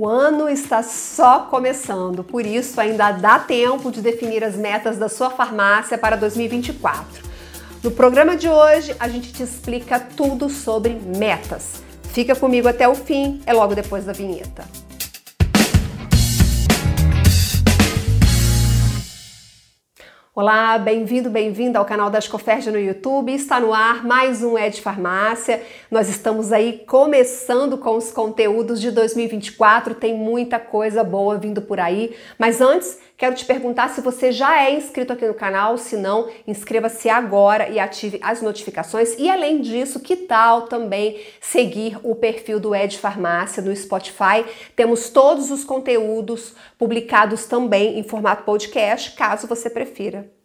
O ano está só começando, por isso ainda dá tempo de definir as metas da sua farmácia para 2024. No programa de hoje, a gente te explica tudo sobre metas. Fica comigo até o fim, é logo depois da vinheta. Olá, bem-vindo, bem-vinda ao canal da Escoferja no YouTube. Está no ar mais um Ed Farmácia. Nós estamos aí começando com os conteúdos de 2024, tem muita coisa boa vindo por aí. Mas antes, quero te perguntar se você já é inscrito aqui no canal, se não, inscreva-se agora e ative as notificações. E além disso, que tal também seguir o perfil do Ed Farmácia no Spotify? Temos todos os conteúdos publicados também em formato podcast, caso você prefira.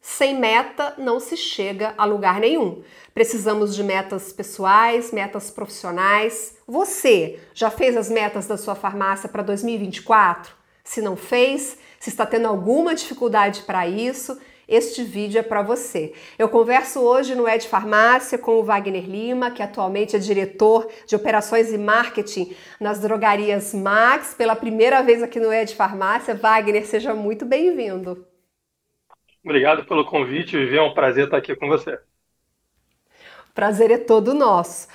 Sem meta não se chega a lugar nenhum. Precisamos de metas pessoais, metas profissionais. Você já fez as metas da sua farmácia para 2024? Se não fez, se está tendo alguma dificuldade para isso, este vídeo é para você. Eu converso hoje no Ed Farmácia com o Wagner Lima, que atualmente é diretor de operações e marketing nas drogarias Max, pela primeira vez aqui no Ed Farmácia. Wagner, seja muito bem-vindo. Obrigado pelo convite, Vivi. É um prazer estar aqui com você. O prazer é todo nosso.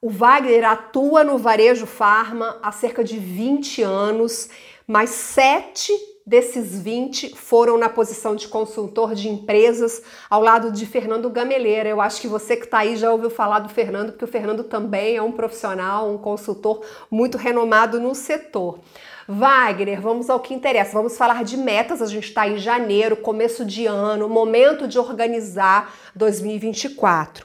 O Wagner atua no varejo farma há cerca de 20 anos, mas sete desses 20 foram na posição de consultor de empresas ao lado de Fernando Gameleira. Eu acho que você que está aí já ouviu falar do Fernando, porque o Fernando também é um profissional, um consultor muito renomado no setor. Wagner, vamos ao que interessa. Vamos falar de metas. A gente está em janeiro, começo de ano, momento de organizar 2024.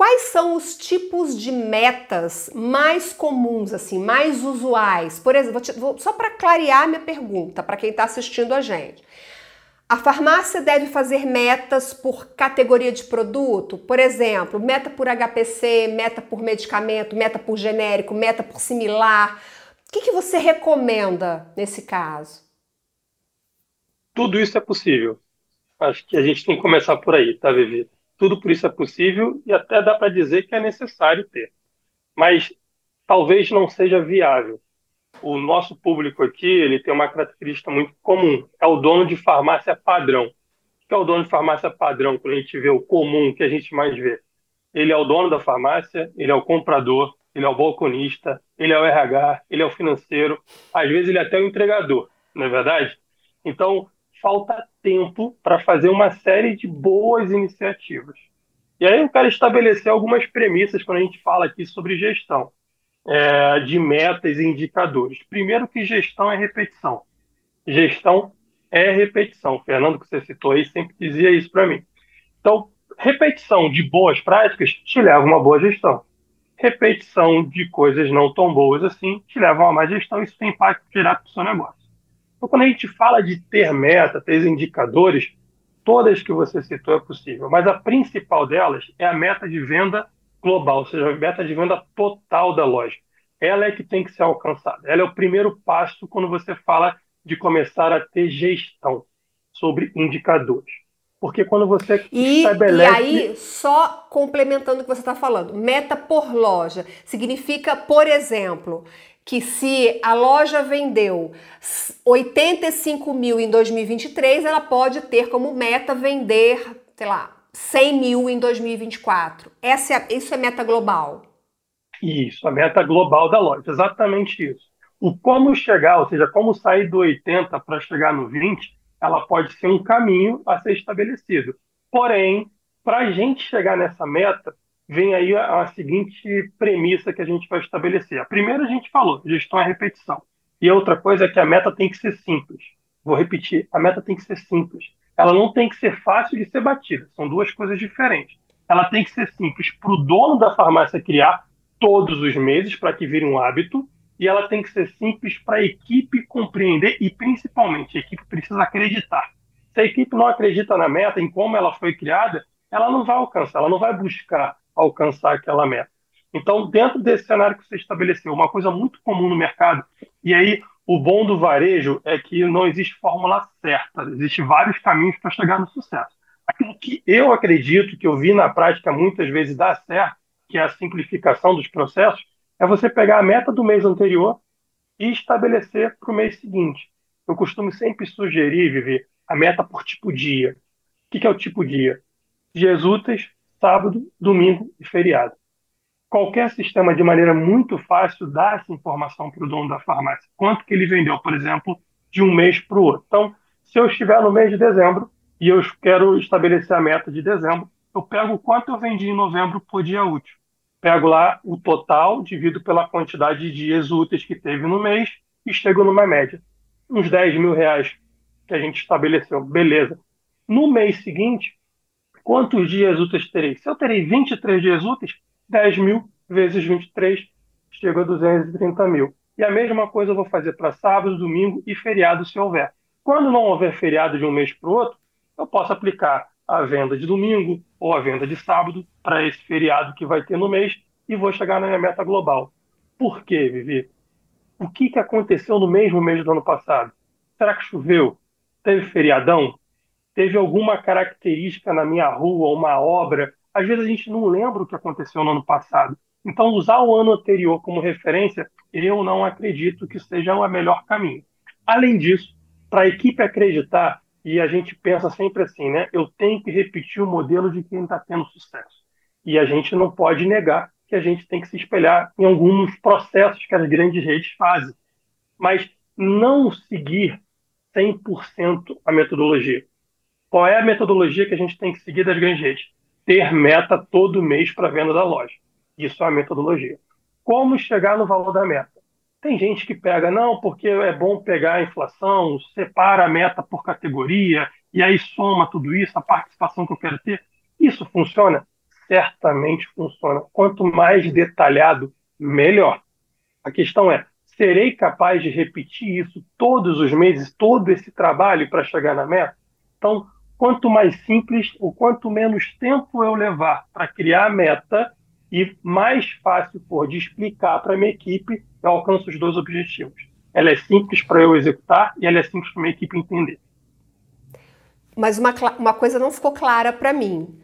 Quais são os tipos de metas mais comuns, assim, mais usuais? Por exemplo, vou só para clarear minha pergunta para quem está assistindo a gente. A farmácia deve fazer metas por categoria de produto, por exemplo, meta por HPC, meta por medicamento, meta por genérico, meta por similar. O que, que você recomenda nesse caso? Tudo isso é possível. Acho que a gente tem que começar por aí, tá, Vivi? Tudo por isso é possível e até dá para dizer que é necessário ter. Mas talvez não seja viável. O nosso público aqui ele tem uma característica muito comum. É o dono de farmácia padrão. O que é o dono de farmácia padrão? Quando a gente vê o comum que a gente mais vê. Ele é o dono da farmácia, ele é o comprador, ele é o balconista, ele é o RH, ele é o financeiro, às vezes ele é até o entregador, não é verdade? Então, falta tempo para fazer uma série de boas iniciativas. E aí eu quero estabelecer algumas premissas quando a gente fala aqui sobre gestão, é, de metas e indicadores. Primeiro que gestão é repetição. Gestão é repetição. O Fernando, que você citou aí, sempre dizia isso para mim. Então, repetição de boas práticas te leva a uma boa gestão repetição de coisas não tão boas assim te levam a má gestão, isso tem impacto direto no seu negócio. Então, quando a gente fala de ter meta, ter indicadores, todas que você citou é possível, mas a principal delas é a meta de venda global, ou seja, a meta de venda total da loja. Ela é que tem que ser alcançada. Ela é o primeiro passo quando você fala de começar a ter gestão sobre indicadores. Porque quando você e, estabelece. E aí, só complementando o que você está falando, meta por loja significa, por exemplo, que se a loja vendeu 85 mil em 2023, ela pode ter como meta vender, sei lá, 100 mil em 2024. Essa é, isso é meta global. Isso, a meta global da loja, exatamente isso. O como chegar, ou seja, como sair do 80 para chegar no 20, ela pode ser um caminho a ser estabelecido. Porém, para a gente chegar nessa meta, vem aí a, a, seguinte premissa que a gente vai estabelecer. A primeira a gente falou, gestão é repetição. E a outra coisa é que a meta tem que ser simples. Vou repetir, a meta tem que ser simples. Ela não tem que ser fácil de ser batida. São duas coisas diferentes. Ela tem que ser simples para o dono da farmácia criar todos os meses para que vire um hábito e ela tem que ser simples para a equipe compreender e, principalmente, a equipe precisa acreditar. Se a equipe não acredita na meta, em como ela foi criada, ela não vai alcançar, ela não vai buscar alcançar aquela meta. Então, dentro desse cenário que você estabeleceu, uma coisa muito comum no mercado, e aí o bom do varejo é que não existe fórmula certa, existem vários caminhos para chegar no sucesso. Aquilo que eu acredito, que eu vi na prática muitas vezes dar certo, que é a simplificação dos processos, é você pegar a meta do mês anterior e estabelecer para o mês seguinte. Eu costumo sempre sugerir, Vivi, a meta por tipo dia. O que é o tipo dia? Dias úteis, sábado, domingo e feriado. Qualquer sistema, de maneira muito fácil, dá essa informação para o dono da farmácia. Quanto que ele vendeu, por exemplo, de um mês para o outro. Então, se eu estiver no mês de dezembro e eu quero estabelecer a meta de dezembro, eu pego quanto eu vendi em novembro por dia útil. Pego lá o total, divido pela quantidade de dias úteis que teve no mês e chego numa média. Uns 10 mil reais que a gente estabeleceu. Beleza. No mês seguinte, quantos dias úteis terei? Se eu terei 23 dias úteis, 10 mil vezes 23 chega a 230 mil. E a mesma coisa eu vou fazer para sábado, domingo e feriado, se houver. Quando não houver feriado de um mês para o outro, eu posso aplicar a venda de domingo ou a venda de sábado para esse feriado que vai ter no mês e vou chegar na minha meta global. Por quê, Vivi? O que, que aconteceu no mesmo mês do ano passado? Será que choveu? Teve feriadão? Teve alguma característica na minha rua, uma obra? Às vezes a gente não lembra o que aconteceu no ano passado. Então, usar o ano anterior como referência, eu não acredito que seja o melhor caminho. Além disso, para a equipe acreditar, e a gente pensa sempre assim, né? Eu tenho que repetir o modelo de quem está tendo sucesso. E a gente não pode negar que a gente tem que se espelhar em alguns processos que as grandes redes fazem. Mas não seguir 100% a metodologia. Qual é a metodologia que a gente tem que seguir das grandes redes? Ter meta todo mês para venda da loja. Isso é a metodologia. Como chegar no valor da meta? Tem gente que pega, não, porque é bom pegar a inflação, separa a meta por categoria, e aí soma tudo isso, a participação que eu quero ter. Isso funciona? Certamente funciona. Quanto mais detalhado, melhor. A questão é, serei capaz de repetir isso todos os meses, todo esse trabalho para chegar na meta? Então, quanto mais simples, o quanto menos tempo eu levar para criar a meta e mais fácil for de explicar para minha equipe, eu alcanço os dois objetivos. Ela é simples para eu executar e ela é simples para minha equipe entender. Mas uma, uma coisa não ficou clara para mim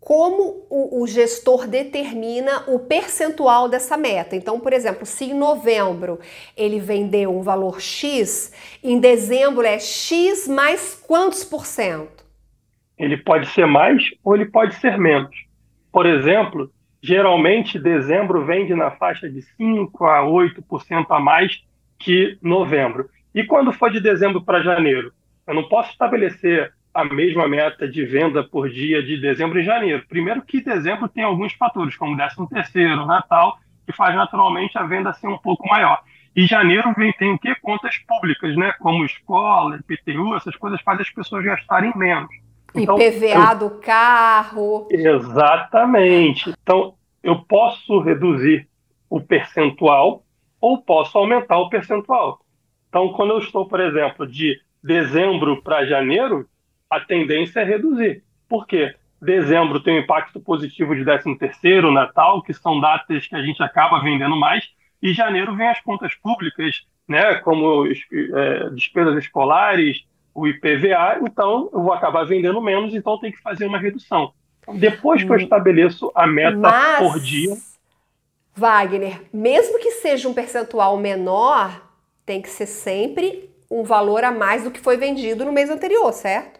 como o, o, gestor determina o percentual dessa meta. Então, por exemplo, se em novembro ele vendeu um valor X, em dezembro é X mais quantos por cento? Ele pode ser mais ou ele pode ser menos. Por exemplo, geralmente dezembro vende na faixa de 5 a 8% a mais que novembro. E quando for de dezembro para janeiro? Eu não posso estabelecer a mesma meta de venda por dia de dezembro e janeiro. Primeiro que dezembro tem alguns fatores, como 13 terceiro, Natal, que faz naturalmente a venda ser um pouco maior. E janeiro vem, tem o quê? Contas públicas, né? Como escola, IPTU, essas coisas fazem as pessoas gastarem menos. Então, IPVA eu... do carro. Exatamente. Então, eu posso reduzir o percentual ou posso aumentar o percentual. Então, quando eu estou, por exemplo, de dezembro para janeiro, a tendência é reduzir. Por quê? Dezembro tem um impacto positivo de 13º, Natal, que são datas que a gente acaba vendendo mais, e janeiro vem as contas públicas, né, como é, despesas escolares, o IPVA, então eu vou acabar vendendo menos, então tem que fazer uma redução. Depois que eu hum. estabeleço a meta Mas, por dia. Wagner, mesmo que seja um percentual menor, tem que ser sempre um valor a mais do que foi vendido no mês anterior, certo?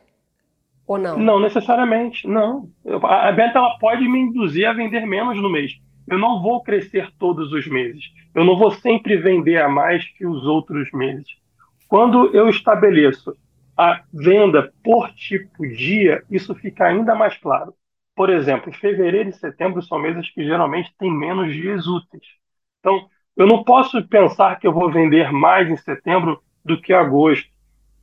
Ou não? Não necessariamente, não. A meta ela pode me induzir a vender menos no mês. Eu não vou crescer todos os meses. Eu não vou sempre vender a mais que os outros meses. Quando eu estabeleço a venda por tipo dia, isso fica ainda mais claro. Por exemplo, fevereiro e setembro são meses que geralmente têm menos dias úteis. Então, eu não posso pensar que eu vou vender mais em setembro do que agosto.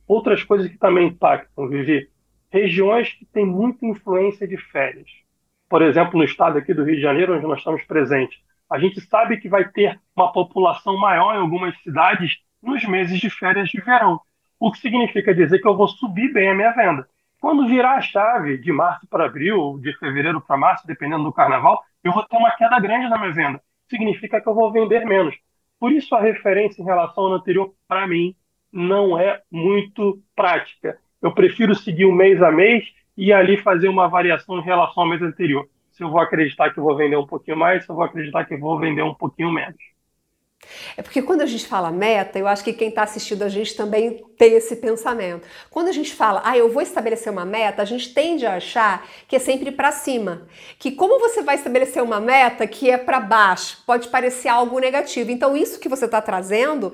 Outras coisas que também impactam, Vivi regiões que têm muita influência de férias. Por exemplo, no estado aqui do Rio de Janeiro, onde nós estamos presentes, a gente sabe que vai ter uma população maior em algumas cidades nos meses de férias de verão, o que significa dizer que eu vou subir bem a minha venda. Quando virar a chave de março para abril, de fevereiro para março, dependendo do carnaval, eu vou ter uma queda grande na minha venda. Significa que eu vou vender menos. Por isso a referência em relação ao anterior, para mim, não é muito prática eu prefiro seguir um mês a mês e ali fazer uma variação em relação ao mês anterior. Se eu vou acreditar que eu vou vender um pouquinho mais, se eu vou acreditar que eu vou vender um pouquinho menos. É porque quando a gente fala meta, eu acho que quem está assistindo a gente também tem esse pensamento. Quando a gente fala, ah, eu vou estabelecer uma meta, a gente tende a achar que é sempre para cima. Que como você vai estabelecer uma meta que é para baixo, pode parecer algo negativo. Então, isso que você está trazendo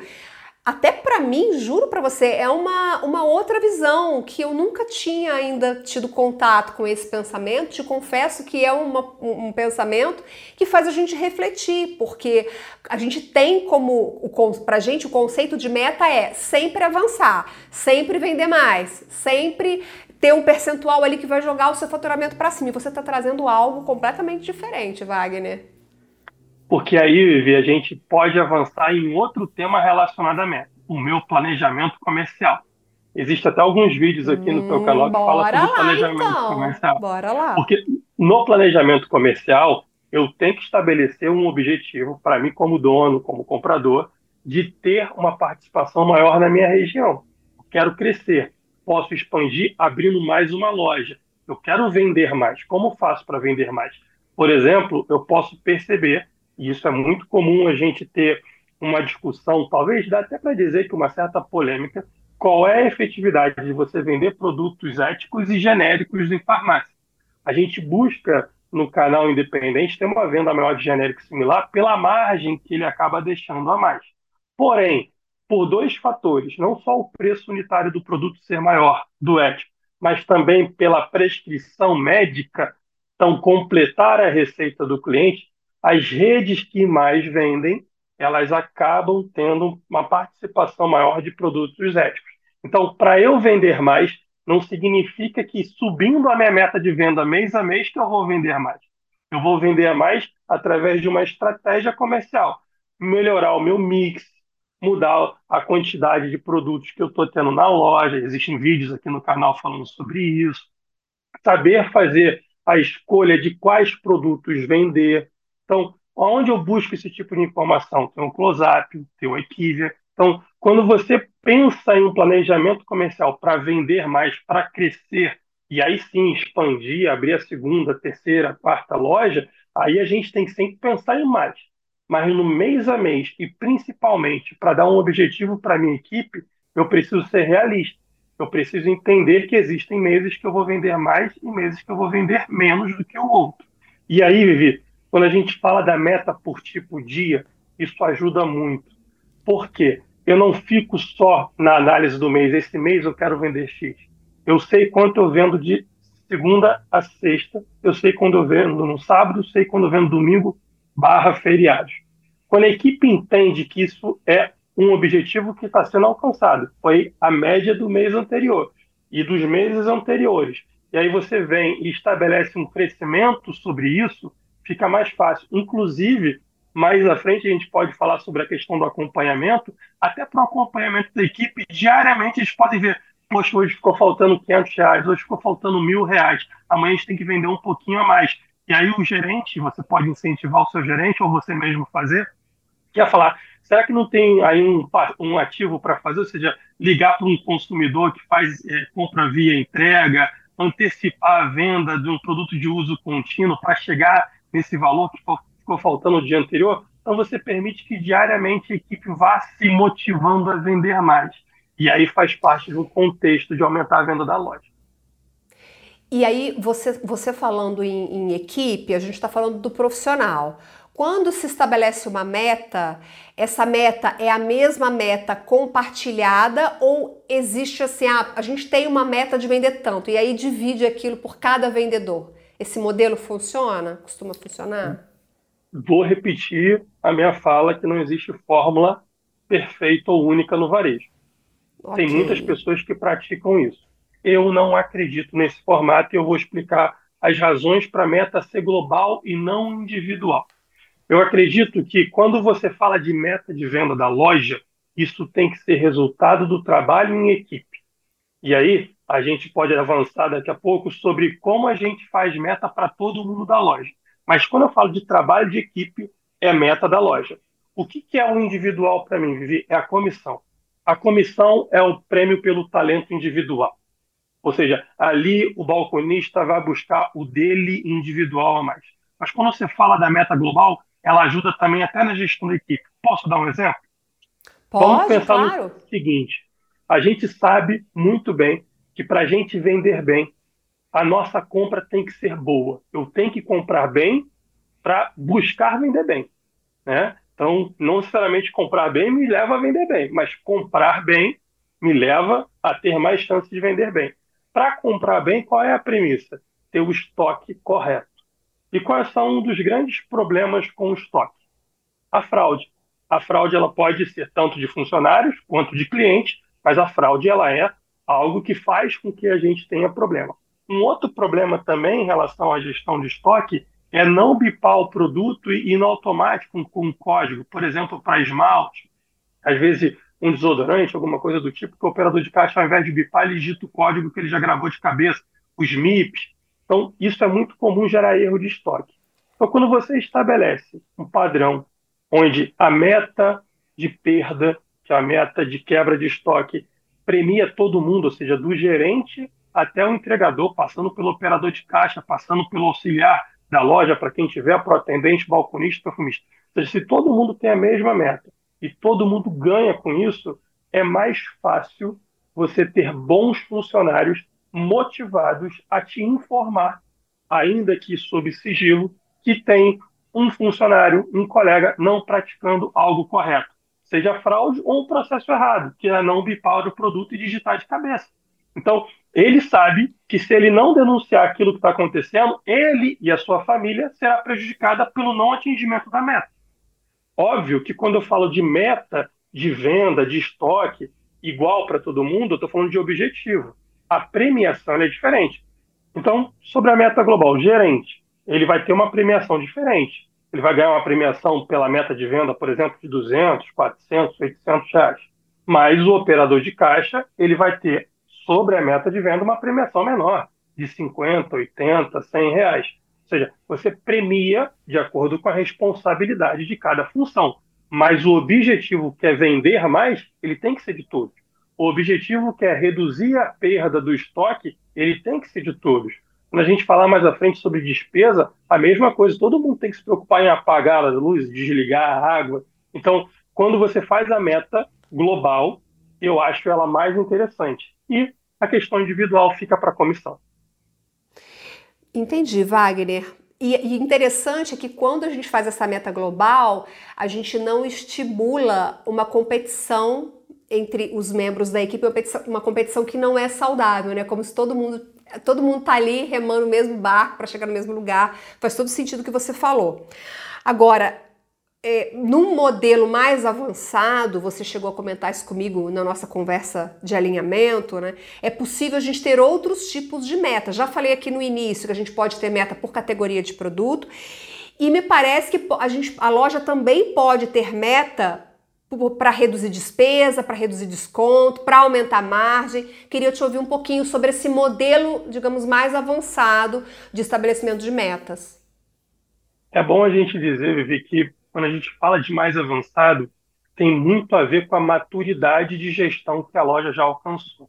até para mim, juro para você, é uma, uma outra visão que eu nunca tinha ainda tido contato com esse pensamento. Te confesso que é uma, um, pensamento que faz a gente refletir, porque a gente tem como, para a gente, o conceito de meta é sempre avançar, sempre vender mais, sempre ter um percentual ali que vai jogar o seu faturamento para cima. E você está trazendo algo completamente diferente, Wagner porque aí, Vivi, a gente pode avançar em outro tema relacionado à meta, o meu planejamento comercial. Existem até alguns vídeos aqui no teu canal que falam sobre lá, planejamento então. comercial. Bora lá. Porque no planejamento comercial, eu tenho que estabelecer um objetivo para mim como dono, como comprador, de ter uma participação maior na minha região. Eu quero crescer, posso expandir abrindo mais uma loja. Eu quero vender mais. Como faço para vender mais? Por exemplo, eu posso perceber e isso é muito comum a gente ter uma discussão, talvez dá até para dizer que uma certa polêmica, qual é a efetividade de você vender produtos éticos e genéricos em farmácia. A gente busca no canal independente ter uma venda maior de genérico similar pela margem que ele acaba deixando a mais. Porém, por dois fatores, não só o preço unitário do produto ser maior, do ético, mas também pela prescrição médica, então completar a receita do cliente, as redes que mais vendem, elas acabam tendo uma participação maior de produtos éticos. Então, para eu vender mais, não significa que subindo a minha meta de venda mês a mês que eu vou vender mais. Eu vou vender mais através de uma estratégia comercial, melhorar o meu mix, mudar a quantidade de produtos que eu estou tendo na loja. Existem vídeos aqui no canal falando sobre isso. Saber fazer a escolha de quais produtos vender, então, onde eu busco esse tipo de informação? Tem o Close-Up, tem o Equivia. Então, quando você pensa em um planejamento comercial para vender mais, para crescer, e aí sim expandir, abrir a segunda, terceira, quarta loja, aí a gente tem que sempre pensar em mais. Mas no mês a mês, e principalmente para dar um objetivo para a minha equipe, eu preciso ser realista. Eu preciso entender que existem meses que eu vou vender mais e meses que eu vou vender menos do que o outro. E aí, Vivi, quando a gente fala da meta por tipo dia, isso ajuda muito. Por quê? Eu não fico só na análise do mês. Esse mês eu quero vender X. Eu sei quanto eu vendo de segunda a sexta. Eu sei quando eu vendo no sábado, sei quando eu vendo domingo barra feriados. Quando a equipe entende que isso é um objetivo que está sendo alcançado, foi a média do mês anterior e dos meses anteriores, e aí você vem e estabelece um crescimento sobre isso, fica mais fácil. Inclusive, mais à frente a gente pode falar sobre a questão do acompanhamento, até para o acompanhamento da equipe, diariamente eles podem ver, poxa, hoje ficou faltando 500 reais, hoje ficou faltando mil reais, amanhã a gente tem que vender um pouquinho a mais. E aí o gerente, você pode incentivar o seu gerente ou você mesmo fazer, quer falar, será que não tem aí um, um ativo para fazer, ou seja, ligar para um consumidor que faz é, compra via entrega, antecipar a venda de um produto de uso contínuo para chegar nesse valor que ficou faltando no dia anterior, então você permite que diariamente a equipe vá se motivando a vender mais. E aí faz parte do contexto de aumentar a venda da loja. E aí, você, você falando em, em equipe, a gente está falando do profissional. Quando se estabelece uma meta, essa meta é a mesma meta compartilhada ou existe assim, ah, a gente tem uma meta de vender tanto e aí divide aquilo por cada vendedor? Esse modelo funciona? Costuma funcionar? Vou repetir a minha fala que não existe fórmula perfeita ou única no varejo. Okay. Tem muitas pessoas que praticam isso. Eu não acredito nesse formato e eu vou explicar as razões para a meta ser global e não individual. Eu acredito que quando você fala de meta de venda da loja, isso tem que ser resultado do trabalho em equipe. E aí, a gente pode avançar daqui a pouco sobre como a gente faz meta para todo mundo da loja. Mas quando eu falo de trabalho de equipe, é meta da loja. O que, que é o individual para mim, Vivi? É a comissão. A comissão é o prêmio pelo talento individual. Ou seja, ali o balconista vai buscar o dele individual a mais. Mas quando você fala da meta global, ela ajuda também até na gestão da equipe. Posso dar um exemplo? Pode, Vamos pensar claro. no seguinte: a gente sabe muito bem que para a gente vender bem, a nossa compra tem que ser boa. Eu tenho que comprar bem para buscar vender bem. Né? Então, não necessariamente comprar bem me leva a vender bem, mas comprar bem me leva a ter mais chance de vender bem. Para comprar bem, qual é a premissa? Ter o estoque correto. E quais são um dos grandes problemas com o estoque? A fraude. A fraude ela pode ser tanto de funcionários quanto de clientes, mas a fraude ela é algo que faz com que a gente tenha problema. Um outro problema também em relação à gestão de estoque é não bipar o produto e ir no automático com um código, por exemplo, para esmalte, às vezes um desodorante, alguma coisa do tipo, que o operador de caixa, ao invés de bipar, ele digita o código que ele já gravou de cabeça, os MIPs. Então, isso é muito comum gerar erro de estoque. Então, quando você estabelece um padrão onde a meta de perda, que é a meta de quebra de estoque, premia todo mundo, ou seja, do gerente até o entregador, passando pelo operador de caixa, passando pelo auxiliar, da loja, para quem tiver, para o atendente, balconista, perfumista. Ou seja, se todo mundo tem a mesma meta e todo mundo ganha com isso, é mais fácil você ter bons funcionários motivados a te informar, ainda que sob sigilo, que tem um funcionário, um colega não praticando algo correto, seja fraude ou um processo errado, que é não bipar o produto e digitar de cabeça. Então, ele sabe que se ele não denunciar aquilo que está acontecendo, ele e a sua família será prejudicada pelo não atingimento da meta. Óbvio que quando eu falo de meta de venda, de estoque, igual para todo mundo, eu estou falando de objetivo. A premiação é diferente. Então, sobre a meta global, o gerente, ele vai ter uma premiação diferente. Ele vai ganhar uma premiação pela meta de venda, por exemplo, de 200, 400, 800 reais. Mas o operador de caixa, ele vai ter sobre a meta de venda uma premiação menor, de 50, 80, 100 reais. Ou seja, você premia de acordo com a responsabilidade de cada função. Mas o objetivo que é vender mais, ele tem que ser de todos. O objetivo que é reduzir a perda do estoque, ele tem que ser de todos. Quando a gente falar mais à frente sobre despesa, a mesma coisa. Todo mundo tem que se preocupar em apagar as luzes, desligar a água. Então, quando você faz a meta global, eu acho ela mais interessante. E a questão individual fica para a comissão. Entendi, Wagner. E, interessante é que quando a gente faz essa meta global, a gente não estimula uma competição entre os membros da equipe, uma competição que não é saudável, né? Como se todo mundo todo mundo tá ali remando o mesmo barco para chegar no mesmo lugar. Faz todo sentido o que você falou. Agora, é, num modelo mais avançado, você chegou a comentar isso comigo na nossa conversa de alinhamento, né? É possível a gente ter outros tipos de meta. Já falei aqui no início que a gente pode ter meta por categoria de produto. E me parece que a, gente, a loja também pode ter meta para reduzir despesa, para reduzir desconto, para aumentar a margem. Queria te ouvir um pouquinho sobre esse modelo, digamos, mais avançado de estabelecimento de metas. É bom a gente dizer, Vivi, que quando a gente fala de mais avançado, tem muito a ver com a maturidade de gestão que a loja já alcançou.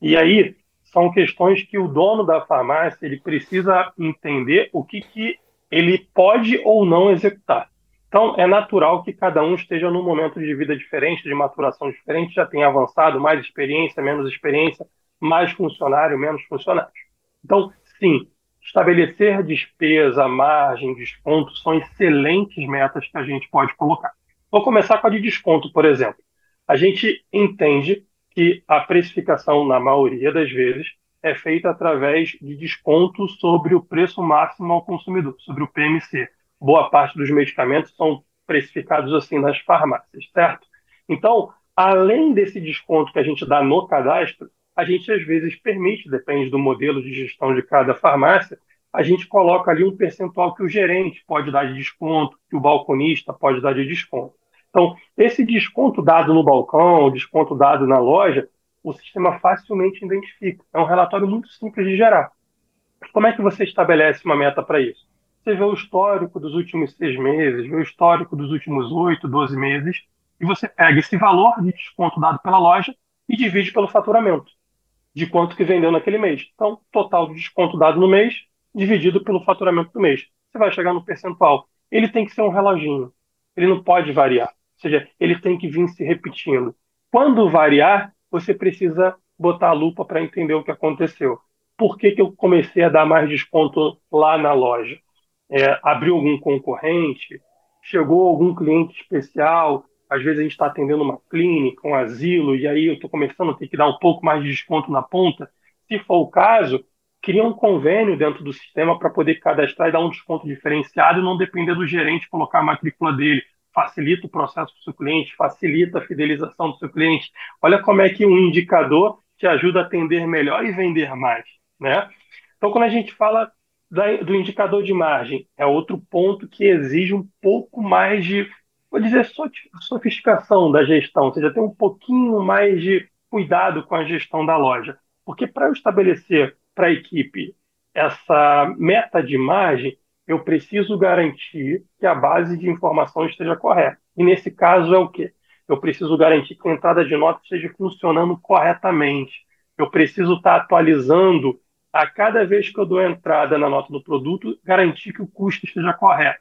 E aí são questões que o dono da farmácia ele precisa entender o que, que ele pode ou não executar. Então, é natural que cada um esteja num momento de vida diferente, de maturação diferente, já tenha avançado, mais experiência, menos experiência, mais funcionário, menos funcionário. Então, sim, Estabelecer despesa, margem, desconto são excelentes metas que a gente pode colocar. Vou começar com a de desconto, por exemplo. A gente entende que a precificação, na maioria das vezes, é feita através de desconto sobre o preço máximo ao consumidor, sobre o PMC. Boa parte dos medicamentos são precificados assim nas farmácias, certo? Então, além desse desconto que a gente dá no cadastro, a gente às vezes permite, depende do modelo de gestão de cada farmácia, a gente coloca ali um percentual que o gerente pode dar de desconto, que o balconista pode dar de desconto. Então, esse desconto dado no balcão, desconto dado na loja, o sistema facilmente identifica. É um relatório muito simples de gerar. Como é que você estabelece uma meta para isso? Você vê o histórico dos últimos seis meses, vê o histórico dos últimos oito, doze meses, e você pega esse valor de desconto dado pela loja e divide pelo faturamento de quanto que vendeu naquele mês. Então, total de desconto dado no mês, dividido pelo faturamento do mês. Você vai chegar no percentual ele tem que ser um reloginho. Ele não pode variar. Ou seja, ele tem que vir se repetindo. Quando variar, você precisa botar a lupa para entender o que aconteceu. Por que, que eu comecei a dar mais desconto lá na loja? É, abriu algum concorrente? Chegou algum cliente especial? Às vezes a gente está atendendo uma clínica, um asilo, e aí eu estou começando a ter que dar um pouco mais de desconto na ponta. Se for o caso, cria um convênio dentro do sistema para poder cadastrar e dar um desconto diferenciado e não depender do gerente colocar a matrícula dele. Facilita o processo do seu cliente, facilita a fidelização do seu cliente. Olha como é que um indicador te ajuda a atender melhor e vender mais. Né? Então, quando a gente fala do indicador de margem, é outro ponto que exige um pouco mais de, vou dizer, sofisticação da gestão, ou seja, tem um pouquinho mais de cuidado com a gestão da loja. Porque para eu estabelecer para a equipe essa meta de margem, eu preciso garantir que a base de informação esteja correta. E nesse caso é o quê? Eu preciso garantir que a entrada de nota esteja funcionando corretamente. Eu preciso estar atualizando a cada vez que eu dou entrada na nota do produto, garantir que o custo esteja correto.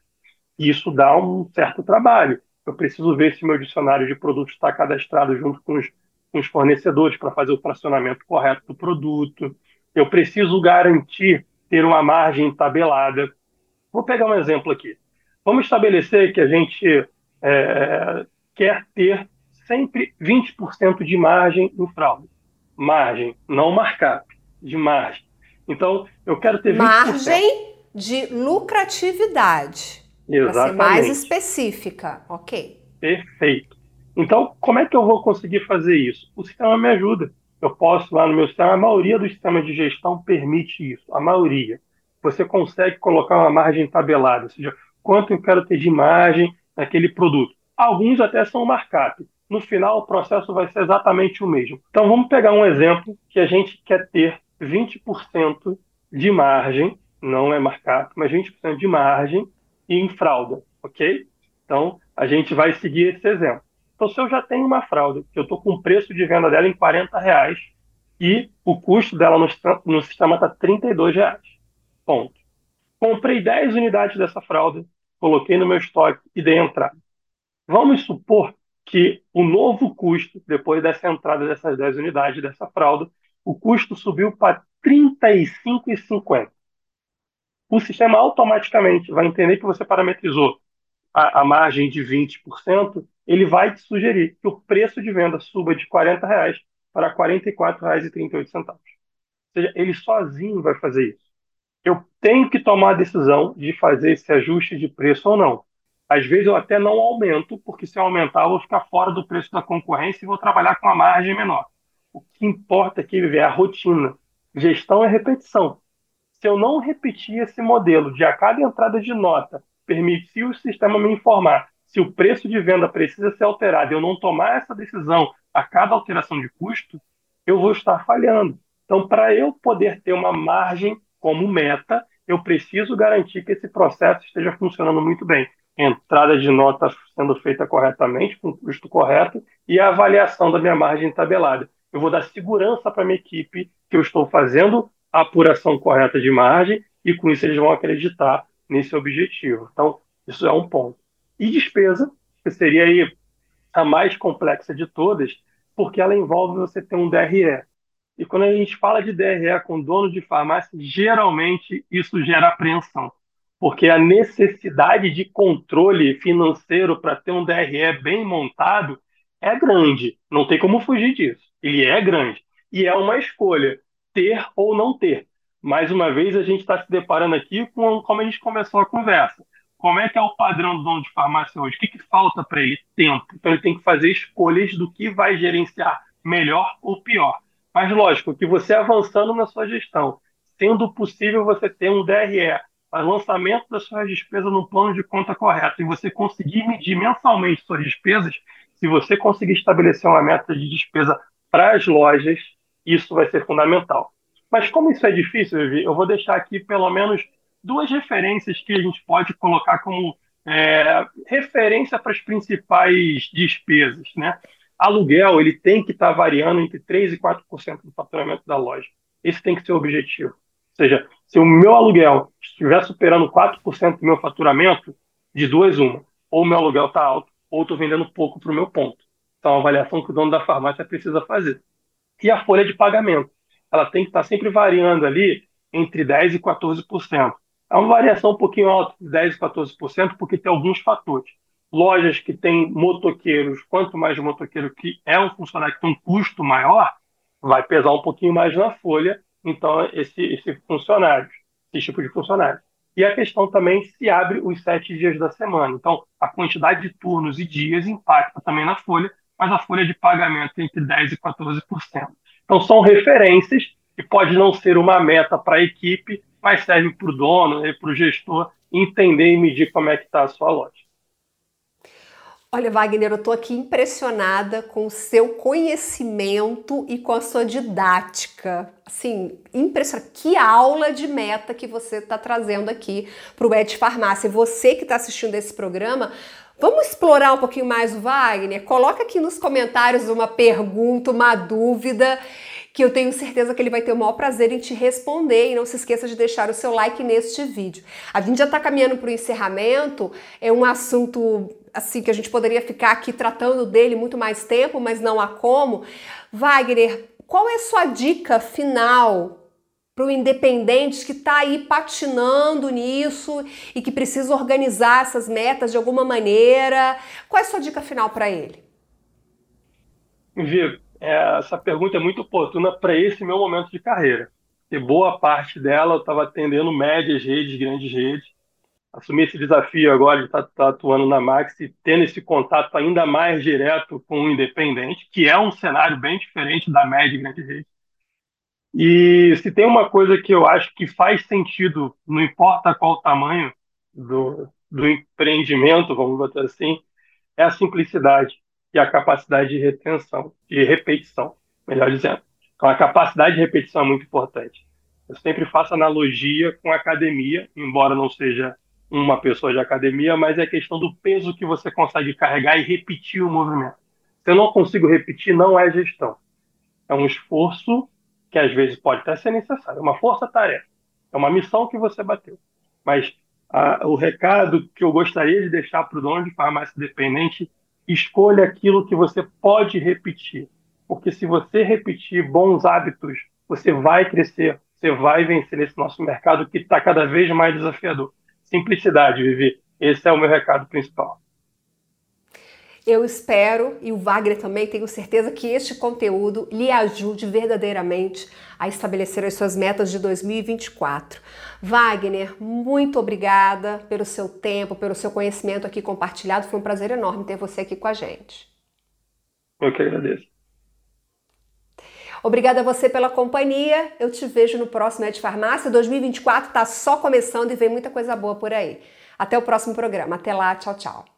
E isso dá um certo trabalho. Eu preciso ver se meu dicionário de produtos está cadastrado junto com os, com os fornecedores para fazer o fracionamento correto do produto eu preciso garantir ter uma margem tabelada. Vou pegar um exemplo aqui. Vamos estabelecer que a gente é, quer ter sempre 20% de margem em fraude. Margem, não markup, de margem. Então, eu quero ter 20%. Margem de lucratividade. Exatamente. Para ser mais específica, ok. Perfeito. Então, como é que eu vou conseguir fazer isso? O sistema me ajuda eu posso lá no meu sistema, a maioria dos sistemas de gestão permite isso, a maioria. Você consegue colocar uma margem tabelada, ou seja, quanto eu quero ter de margem naquele produto. Alguns até são markup. No final, o processo vai ser exatamente o mesmo. Então, vamos pegar um exemplo que a gente quer ter 20% de margem, não é markup, mas 20% de margem em fralda, ok? Então, a gente vai seguir esse exemplo. Então, se eu já tenho uma fralda, que eu estou com o preço de venda dela em 40 reais e o custo dela no, no sistema está 32 reais. Ponto. Comprei 10 unidades dessa fralda, coloquei no meu estoque e dei entrada. Vamos supor que o novo custo, depois dessa entrada dessas 10 unidades dessa fralda, o custo subiu para R$ 35,50. O sistema automaticamente vai entender que você parametrizou a, a margem de 20%, ele vai te sugerir que o preço de venda suba de R$ reais para R$ 44,38. Ou seja, ele sozinho vai fazer isso. Eu tenho que tomar a decisão de fazer esse ajuste de preço ou não. Às vezes eu até não aumento, porque se eu aumentar eu vou ficar fora do preço da concorrência e vou trabalhar com uma margem menor. O que importa aqui é a rotina. Gestão é repetição. Se eu não repetir esse modelo de a cada entrada de nota permitir o sistema me informar se o preço de venda precisa ser alterado e eu não tomar essa decisão a cada alteração de custo, eu vou estar falhando. Então, para eu poder ter uma margem como meta, eu preciso garantir que esse processo esteja funcionando muito bem. Entrada de nota sendo feita corretamente, com custo correto, e a avaliação da minha margem tabelada. Eu vou dar segurança para minha equipe que eu estou fazendo a apuração correta de margem e com isso eles vão acreditar nesse objetivo. Então, isso é um ponto. E despesa, que seria aí a mais complexa de todas, porque ela envolve você ter um DRE. E quando a gente fala de DRE com dono de farmácia, geralmente isso gera apreensão, porque a necessidade de controle financeiro para ter um DRE bem montado é grande, não tem como fugir disso. Ele é grande e é uma escolha ter ou não ter mais uma vez, a gente está se deparando aqui com como a gente começou a conversa. Como é que é o padrão do dono de farmácia hoje? O que, que falta para ele? Tempo. Então, ele tem que fazer escolhas do que vai gerenciar melhor ou pior. Mas, lógico, que você avançando na sua gestão, sendo possível você ter um DRE, o lançamento das suas despesas no plano de conta correto, e você conseguir medir mensalmente suas despesas, se você conseguir estabelecer uma meta de despesa para as lojas, isso vai ser fundamental. Mas como isso é difícil, Vivi, eu vou deixar aqui pelo menos duas referências que a gente pode colocar como é, referência para as principais despesas. Né? Aluguel ele tem que estar tá variando entre 3% e 4% do faturamento da loja. Esse tem que ser o objetivo. Ou seja, se o meu aluguel estiver superando 4% do meu faturamento, de duas uma. Ou meu aluguel está alto, ou estou vendendo pouco para o meu ponto. Então, uma avaliação que o dono da farmácia precisa fazer. E a folha de pagamento. Ela tem que estar tá sempre variando ali entre 10% e 14%. É uma variação um pouquinho alta, 10% e 14%, porque tem alguns fatores. Lojas que têm motoqueiros, quanto mais motoqueiro que é um funcionário que tem um custo maior, vai pesar um pouquinho mais na folha, então, esse, esse funcionário, esse tipo de funcionário. E a questão também se abre os sete dias da semana. Então, a quantidade de turnos e dias impacta também na folha, mas a folha de pagamento entre 10% e 14%. Então, são referências e pode não ser uma meta para a equipe, mas serve para o dono e para o gestor entender e medir como é que está a sua loja. Olha, Wagner, eu estou aqui impressionada com o seu conhecimento e com a sua didática. Assim, impressionante. Que aula de meta que você está trazendo aqui para o Ed Farmácia. Você que está assistindo esse programa, Vamos explorar um pouquinho mais o Wagner? Coloca aqui nos comentários uma pergunta, uma dúvida, que eu tenho certeza que ele vai ter o maior prazer em te responder. E não se esqueça de deixar o seu like neste vídeo. A gente já está caminhando para o encerramento, é um assunto assim que a gente poderia ficar aqui tratando dele muito mais tempo, mas não há como. Wagner, qual é a sua dica final para o independente que está aí patinando nisso e que precisa organizar essas metas de alguma maneira? Qual é a sua dica final para ele? Vitor, é, essa pergunta é muito oportuna para esse meu momento de carreira. E boa parte dela eu estava atendendo médias redes, grandes redes. Assumi esse desafio agora de estar tá, tá atuando na Max e tendo esse contato ainda mais direto com o independente, que é um cenário bem diferente da média e grande rede e se tem uma coisa que eu acho que faz sentido, não importa qual o tamanho do, do empreendimento, vamos botar assim, é a simplicidade e a capacidade de retenção, de repetição, melhor dizendo. Então, a capacidade de repetição é muito importante. Eu sempre faço analogia com academia, embora não seja uma pessoa de academia, mas é a questão do peso que você consegue carregar e repetir o movimento. Se eu não consigo repetir, não é gestão. É um esforço que às vezes pode até ser necessário, é uma força-tarefa, é uma missão que você bateu. Mas a, o recado que eu gostaria de deixar para o dono de farmácia dependente, escolha aquilo que você pode repetir. Porque se você repetir bons hábitos, você vai crescer, você vai vencer nesse nosso mercado que está cada vez mais desafiador. Simplicidade, Vivi. Esse é o meu recado principal. Eu espero, e o Wagner também, tenho certeza que este conteúdo lhe ajude verdadeiramente a estabelecer as suas metas de 2024. Wagner, muito obrigada pelo seu tempo, pelo seu conhecimento aqui compartilhado. Foi um prazer enorme ter você aqui com a gente. Eu que agradeço. Obrigada a você pela companhia. Eu te vejo no próximo Ed Farmácia. 2024 está só começando e vem muita coisa boa por aí. Até o próximo programa. Até lá. Tchau, tchau.